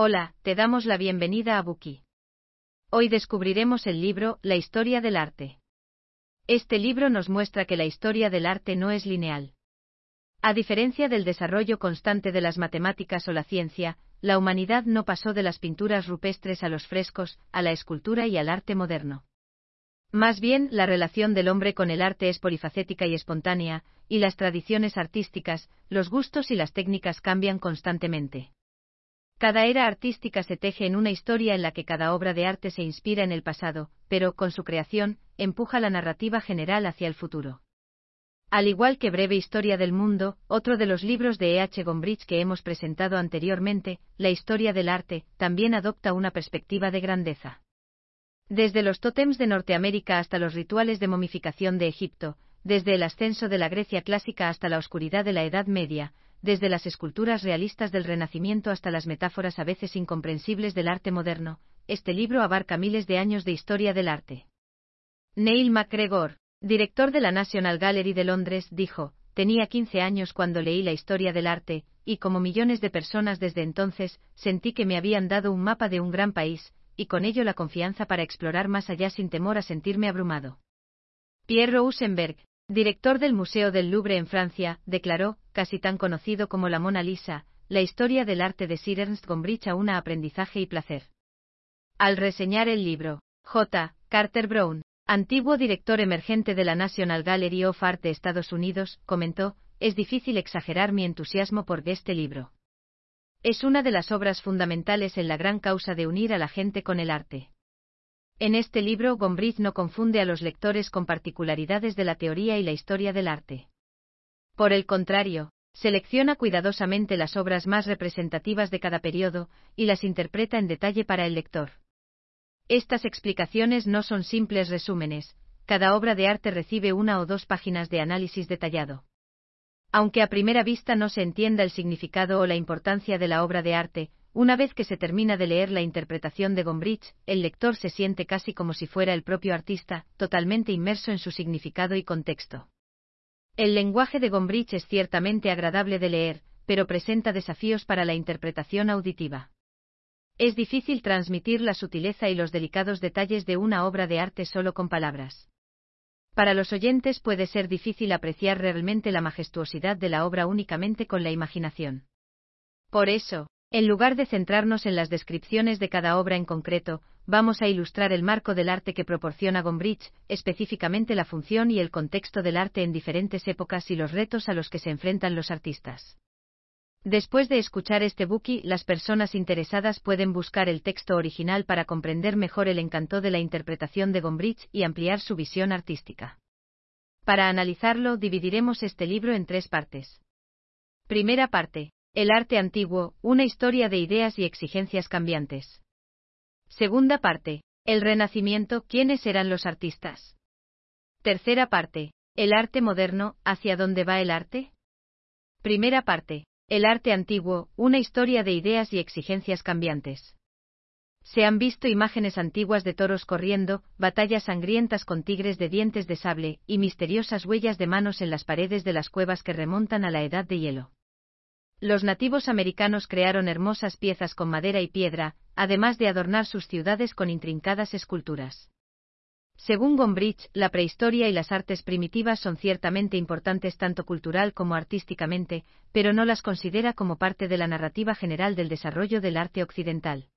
Hola, te damos la bienvenida a Buki. Hoy descubriremos el libro La historia del arte. Este libro nos muestra que la historia del arte no es lineal. A diferencia del desarrollo constante de las matemáticas o la ciencia, la humanidad no pasó de las pinturas rupestres a los frescos, a la escultura y al arte moderno. Más bien, la relación del hombre con el arte es polifacética y espontánea, y las tradiciones artísticas, los gustos y las técnicas cambian constantemente. Cada era artística se teje en una historia en la que cada obra de arte se inspira en el pasado, pero, con su creación, empuja la narrativa general hacia el futuro. Al igual que Breve Historia del Mundo, otro de los libros de E. H. Gombrich que hemos presentado anteriormente, La Historia del Arte, también adopta una perspectiva de grandeza. Desde los tótems de Norteamérica hasta los rituales de momificación de Egipto, desde el ascenso de la Grecia clásica hasta la oscuridad de la Edad Media, desde las esculturas realistas del Renacimiento hasta las metáforas a veces incomprensibles del arte moderno, este libro abarca miles de años de historia del arte. Neil MacGregor, director de la National Gallery de Londres, dijo, tenía 15 años cuando leí la historia del arte, y como millones de personas desde entonces, sentí que me habían dado un mapa de un gran país, y con ello la confianza para explorar más allá sin temor a sentirme abrumado. Pierre Rosenberg, director del Museo del Louvre en Francia, declaró, casi tan conocido como la Mona Lisa, la historia del arte de Sir Ernst Gombrich a una aprendizaje y placer. Al reseñar el libro, J. Carter Brown, antiguo director emergente de la National Gallery of Art de Estados Unidos, comentó, es difícil exagerar mi entusiasmo por este libro. Es una de las obras fundamentales en la gran causa de unir a la gente con el arte. En este libro, Gombrich no confunde a los lectores con particularidades de la teoría y la historia del arte. Por el contrario, selecciona cuidadosamente las obras más representativas de cada periodo y las interpreta en detalle para el lector. Estas explicaciones no son simples resúmenes, cada obra de arte recibe una o dos páginas de análisis detallado. Aunque a primera vista no se entienda el significado o la importancia de la obra de arte, una vez que se termina de leer la interpretación de Gombrich, el lector se siente casi como si fuera el propio artista, totalmente inmerso en su significado y contexto. El lenguaje de Gombrich es ciertamente agradable de leer, pero presenta desafíos para la interpretación auditiva. Es difícil transmitir la sutileza y los delicados detalles de una obra de arte solo con palabras. Para los oyentes puede ser difícil apreciar realmente la majestuosidad de la obra únicamente con la imaginación. Por eso, en lugar de centrarnos en las descripciones de cada obra en concreto, vamos a ilustrar el marco del arte que proporciona Gombrich, específicamente la función y el contexto del arte en diferentes épocas y los retos a los que se enfrentan los artistas. Después de escuchar este bookie, las personas interesadas pueden buscar el texto original para comprender mejor el encanto de la interpretación de Gombrich y ampliar su visión artística. Para analizarlo, dividiremos este libro en tres partes. Primera parte. El arte antiguo, una historia de ideas y exigencias cambiantes. Segunda parte. El Renacimiento, ¿quiénes eran los artistas? Tercera parte. El arte moderno, ¿hacia dónde va el arte? Primera parte. El arte antiguo, una historia de ideas y exigencias cambiantes. Se han visto imágenes antiguas de toros corriendo, batallas sangrientas con tigres de dientes de sable, y misteriosas huellas de manos en las paredes de las cuevas que remontan a la edad de hielo. Los nativos americanos crearon hermosas piezas con madera y piedra, además de adornar sus ciudades con intrincadas esculturas. Según Gombrich, la prehistoria y las artes primitivas son ciertamente importantes tanto cultural como artísticamente, pero no las considera como parte de la narrativa general del desarrollo del arte occidental.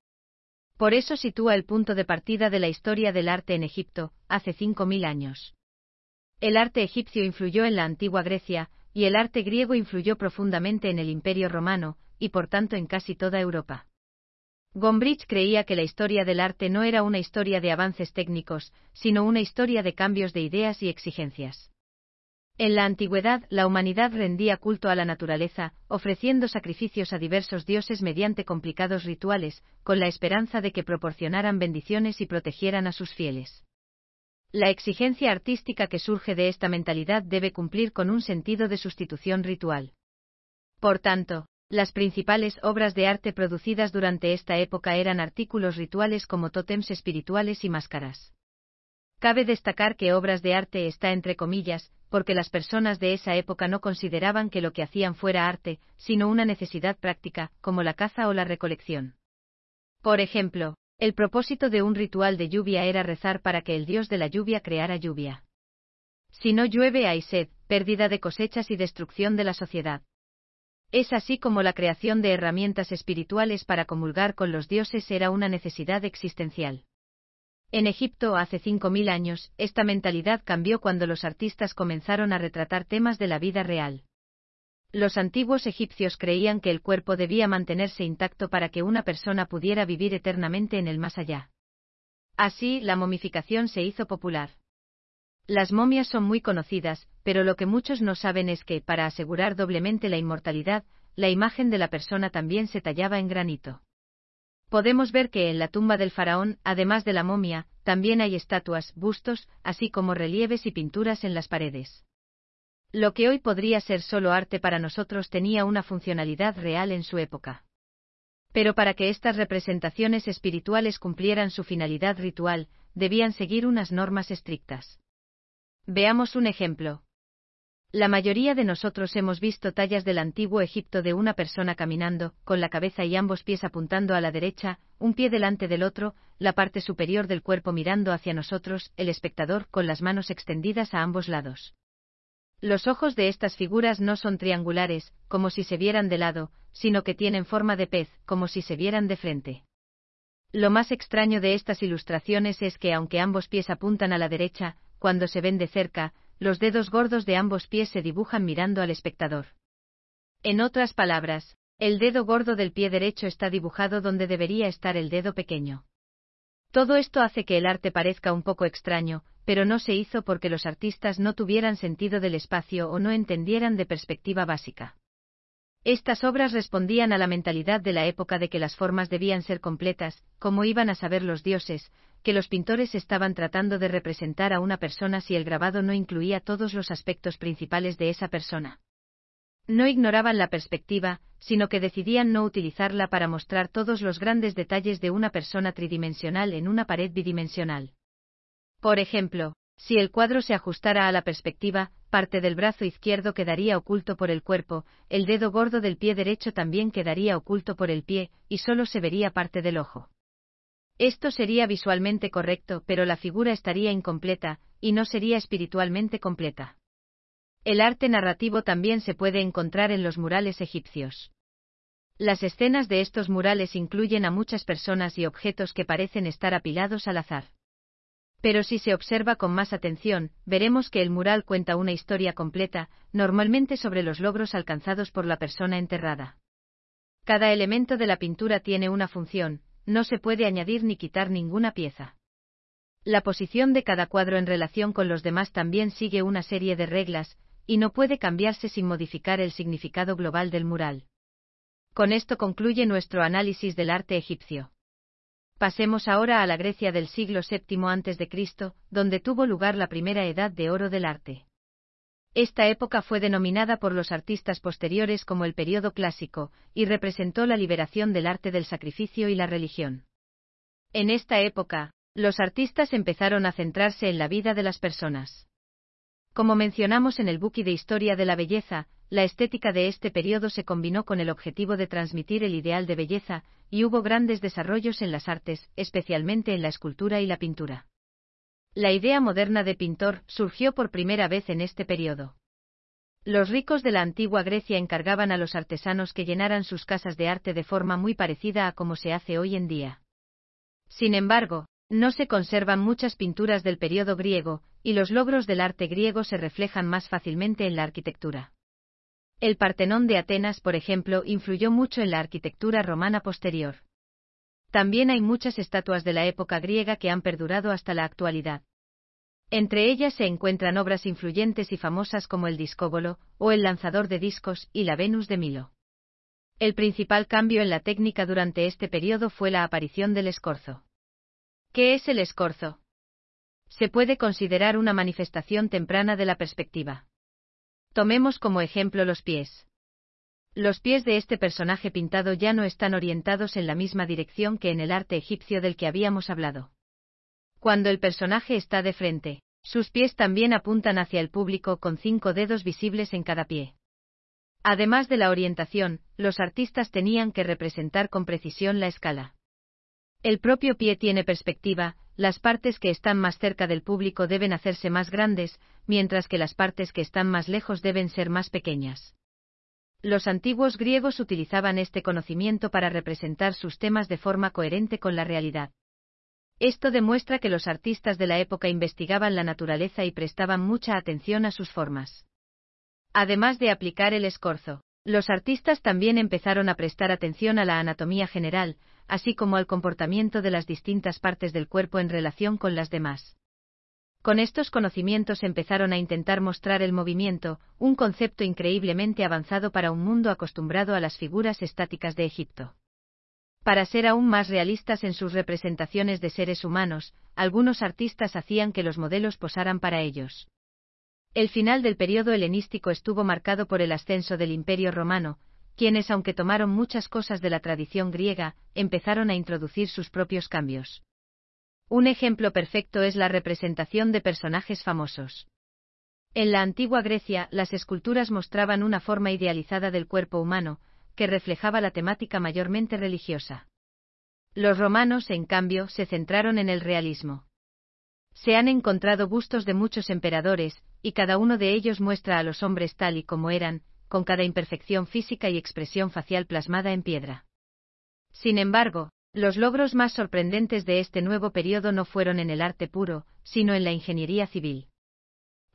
Por eso sitúa el punto de partida de la historia del arte en Egipto, hace 5.000 años. El arte egipcio influyó en la antigua Grecia, y el arte griego influyó profundamente en el Imperio romano, y por tanto en casi toda Europa. Gombrich creía que la historia del arte no era una historia de avances técnicos, sino una historia de cambios de ideas y exigencias. En la antigüedad, la humanidad rendía culto a la naturaleza, ofreciendo sacrificios a diversos dioses mediante complicados rituales, con la esperanza de que proporcionaran bendiciones y protegieran a sus fieles. La exigencia artística que surge de esta mentalidad debe cumplir con un sentido de sustitución ritual. Por tanto, las principales obras de arte producidas durante esta época eran artículos rituales como tótems espirituales y máscaras. Cabe destacar que obras de arte está entre comillas, porque las personas de esa época no consideraban que lo que hacían fuera arte, sino una necesidad práctica, como la caza o la recolección. Por ejemplo, el propósito de un ritual de lluvia era rezar para que el dios de la lluvia creara lluvia. Si no llueve hay sed, pérdida de cosechas y destrucción de la sociedad. Es así como la creación de herramientas espirituales para comulgar con los dioses era una necesidad existencial. En Egipto hace 5.000 años, esta mentalidad cambió cuando los artistas comenzaron a retratar temas de la vida real. Los antiguos egipcios creían que el cuerpo debía mantenerse intacto para que una persona pudiera vivir eternamente en el más allá. Así, la momificación se hizo popular. Las momias son muy conocidas, pero lo que muchos no saben es que, para asegurar doblemente la inmortalidad, la imagen de la persona también se tallaba en granito. Podemos ver que en la tumba del faraón, además de la momia, también hay estatuas, bustos, así como relieves y pinturas en las paredes. Lo que hoy podría ser solo arte para nosotros tenía una funcionalidad real en su época. Pero para que estas representaciones espirituales cumplieran su finalidad ritual, debían seguir unas normas estrictas. Veamos un ejemplo. La mayoría de nosotros hemos visto tallas del antiguo Egipto de una persona caminando, con la cabeza y ambos pies apuntando a la derecha, un pie delante del otro, la parte superior del cuerpo mirando hacia nosotros, el espectador con las manos extendidas a ambos lados. Los ojos de estas figuras no son triangulares, como si se vieran de lado, sino que tienen forma de pez, como si se vieran de frente. Lo más extraño de estas ilustraciones es que aunque ambos pies apuntan a la derecha, cuando se ven de cerca, los dedos gordos de ambos pies se dibujan mirando al espectador. En otras palabras, el dedo gordo del pie derecho está dibujado donde debería estar el dedo pequeño. Todo esto hace que el arte parezca un poco extraño, pero no se hizo porque los artistas no tuvieran sentido del espacio o no entendieran de perspectiva básica. Estas obras respondían a la mentalidad de la época de que las formas debían ser completas, como iban a saber los dioses, que los pintores estaban tratando de representar a una persona si el grabado no incluía todos los aspectos principales de esa persona. No ignoraban la perspectiva, sino que decidían no utilizarla para mostrar todos los grandes detalles de una persona tridimensional en una pared bidimensional. Por ejemplo, si el cuadro se ajustara a la perspectiva, parte del brazo izquierdo quedaría oculto por el cuerpo, el dedo gordo del pie derecho también quedaría oculto por el pie, y solo se vería parte del ojo. Esto sería visualmente correcto, pero la figura estaría incompleta, y no sería espiritualmente completa. El arte narrativo también se puede encontrar en los murales egipcios. Las escenas de estos murales incluyen a muchas personas y objetos que parecen estar apilados al azar. Pero si se observa con más atención, veremos que el mural cuenta una historia completa, normalmente sobre los logros alcanzados por la persona enterrada. Cada elemento de la pintura tiene una función, no se puede añadir ni quitar ninguna pieza. La posición de cada cuadro en relación con los demás también sigue una serie de reglas, y no puede cambiarse sin modificar el significado global del mural. Con esto concluye nuestro análisis del arte egipcio. Pasemos ahora a la Grecia del siglo VII a.C., donde tuvo lugar la primera edad de oro del arte. Esta época fue denominada por los artistas posteriores como el período clásico, y representó la liberación del arte del sacrificio y la religión. En esta época, los artistas empezaron a centrarse en la vida de las personas. Como mencionamos en el Buki de Historia de la Belleza, la estética de este periodo se combinó con el objetivo de transmitir el ideal de belleza, y hubo grandes desarrollos en las artes, especialmente en la escultura y la pintura. La idea moderna de pintor surgió por primera vez en este periodo. Los ricos de la antigua Grecia encargaban a los artesanos que llenaran sus casas de arte de forma muy parecida a como se hace hoy en día. Sin embargo, no se conservan muchas pinturas del periodo griego, y los logros del arte griego se reflejan más fácilmente en la arquitectura. El Partenón de Atenas, por ejemplo, influyó mucho en la arquitectura romana posterior. También hay muchas estatuas de la época griega que han perdurado hasta la actualidad. Entre ellas se encuentran obras influyentes y famosas como el discóbolo, o el lanzador de discos, y la Venus de Milo. El principal cambio en la técnica durante este periodo fue la aparición del escorzo. ¿Qué es el escorzo? Se puede considerar una manifestación temprana de la perspectiva. Tomemos como ejemplo los pies. Los pies de este personaje pintado ya no están orientados en la misma dirección que en el arte egipcio del que habíamos hablado. Cuando el personaje está de frente, sus pies también apuntan hacia el público con cinco dedos visibles en cada pie. Además de la orientación, los artistas tenían que representar con precisión la escala. El propio pie tiene perspectiva, las partes que están más cerca del público deben hacerse más grandes, mientras que las partes que están más lejos deben ser más pequeñas. Los antiguos griegos utilizaban este conocimiento para representar sus temas de forma coherente con la realidad. Esto demuestra que los artistas de la época investigaban la naturaleza y prestaban mucha atención a sus formas. Además de aplicar el escorzo, los artistas también empezaron a prestar atención a la anatomía general, así como al comportamiento de las distintas partes del cuerpo en relación con las demás. Con estos conocimientos empezaron a intentar mostrar el movimiento, un concepto increíblemente avanzado para un mundo acostumbrado a las figuras estáticas de Egipto. Para ser aún más realistas en sus representaciones de seres humanos, algunos artistas hacían que los modelos posaran para ellos. El final del periodo helenístico estuvo marcado por el ascenso del Imperio romano, quienes, aunque tomaron muchas cosas de la tradición griega, empezaron a introducir sus propios cambios. Un ejemplo perfecto es la representación de personajes famosos. En la antigua Grecia, las esculturas mostraban una forma idealizada del cuerpo humano, que reflejaba la temática mayormente religiosa. Los romanos, en cambio, se centraron en el realismo. Se han encontrado bustos de muchos emperadores, y cada uno de ellos muestra a los hombres tal y como eran, con cada imperfección física y expresión facial plasmada en piedra. Sin embargo, los logros más sorprendentes de este nuevo periodo no fueron en el arte puro, sino en la ingeniería civil.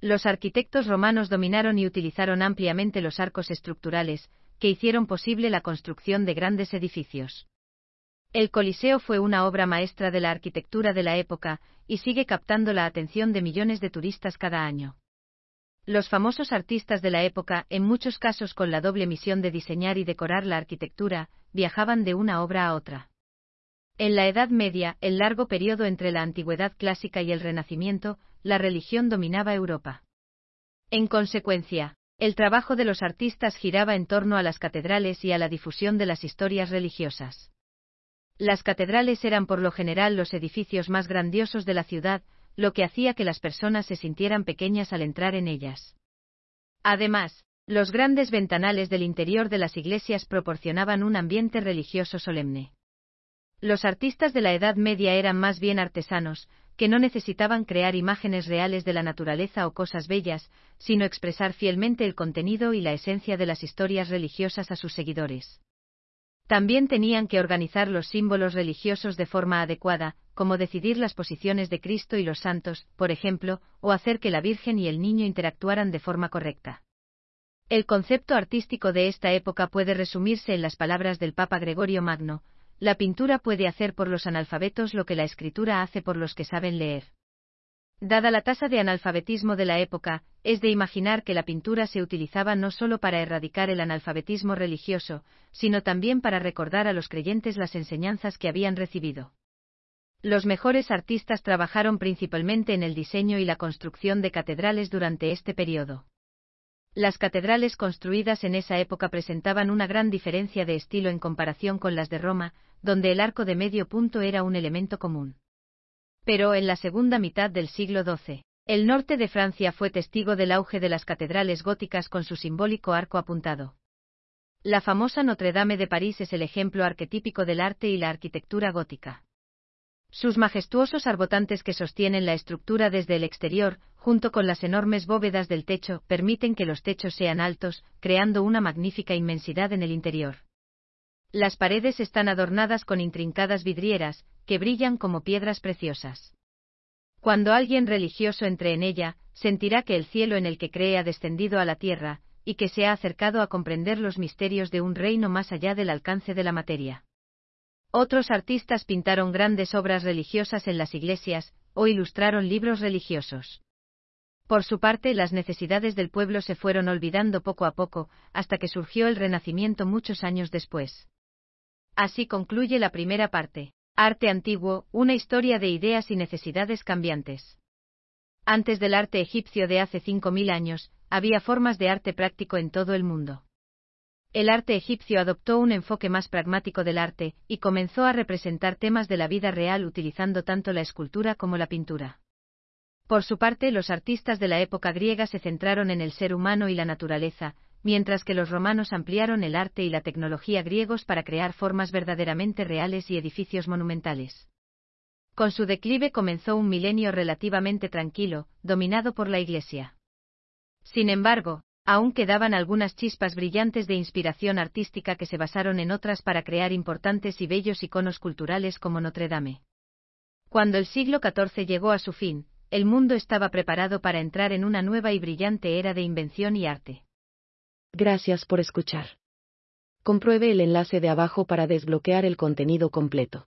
Los arquitectos romanos dominaron y utilizaron ampliamente los arcos estructurales, que hicieron posible la construcción de grandes edificios. El Coliseo fue una obra maestra de la arquitectura de la época, y sigue captando la atención de millones de turistas cada año. Los famosos artistas de la época, en muchos casos con la doble misión de diseñar y decorar la arquitectura, viajaban de una obra a otra. En la Edad Media, el largo periodo entre la Antigüedad clásica y el Renacimiento, la religión dominaba Europa. En consecuencia, el trabajo de los artistas giraba en torno a las catedrales y a la difusión de las historias religiosas. Las catedrales eran por lo general los edificios más grandiosos de la ciudad, lo que hacía que las personas se sintieran pequeñas al entrar en ellas. Además, los grandes ventanales del interior de las iglesias proporcionaban un ambiente religioso solemne. Los artistas de la Edad Media eran más bien artesanos, que no necesitaban crear imágenes reales de la naturaleza o cosas bellas, sino expresar fielmente el contenido y la esencia de las historias religiosas a sus seguidores. También tenían que organizar los símbolos religiosos de forma adecuada, como decidir las posiciones de Cristo y los santos, por ejemplo, o hacer que la Virgen y el niño interactuaran de forma correcta. El concepto artístico de esta época puede resumirse en las palabras del Papa Gregorio Magno, la pintura puede hacer por los analfabetos lo que la escritura hace por los que saben leer. Dada la tasa de analfabetismo de la época, es de imaginar que la pintura se utilizaba no solo para erradicar el analfabetismo religioso, sino también para recordar a los creyentes las enseñanzas que habían recibido. Los mejores artistas trabajaron principalmente en el diseño y la construcción de catedrales durante este periodo. Las catedrales construidas en esa época presentaban una gran diferencia de estilo en comparación con las de Roma, donde el arco de medio punto era un elemento común. Pero en la segunda mitad del siglo XII, el norte de Francia fue testigo del auge de las catedrales góticas con su simbólico arco apuntado. La famosa Notre Dame de París es el ejemplo arquetípico del arte y la arquitectura gótica. Sus majestuosos arbotantes que sostienen la estructura desde el exterior, junto con las enormes bóvedas del techo, permiten que los techos sean altos, creando una magnífica inmensidad en el interior. Las paredes están adornadas con intrincadas vidrieras, que brillan como piedras preciosas. Cuando alguien religioso entre en ella, sentirá que el cielo en el que cree ha descendido a la tierra, y que se ha acercado a comprender los misterios de un reino más allá del alcance de la materia. Otros artistas pintaron grandes obras religiosas en las iglesias, o ilustraron libros religiosos. Por su parte, las necesidades del pueblo se fueron olvidando poco a poco, hasta que surgió el Renacimiento muchos años después. Así concluye la primera parte. Arte antiguo, una historia de ideas y necesidades cambiantes. Antes del arte egipcio de hace 5.000 años, había formas de arte práctico en todo el mundo. El arte egipcio adoptó un enfoque más pragmático del arte, y comenzó a representar temas de la vida real utilizando tanto la escultura como la pintura. Por su parte, los artistas de la época griega se centraron en el ser humano y la naturaleza, mientras que los romanos ampliaron el arte y la tecnología griegos para crear formas verdaderamente reales y edificios monumentales. Con su declive comenzó un milenio relativamente tranquilo, dominado por la Iglesia. Sin embargo, aún quedaban algunas chispas brillantes de inspiración artística que se basaron en otras para crear importantes y bellos iconos culturales como Notre Dame. Cuando el siglo XIV llegó a su fin, el mundo estaba preparado para entrar en una nueva y brillante era de invención y arte. Gracias por escuchar. Compruebe el enlace de abajo para desbloquear el contenido completo.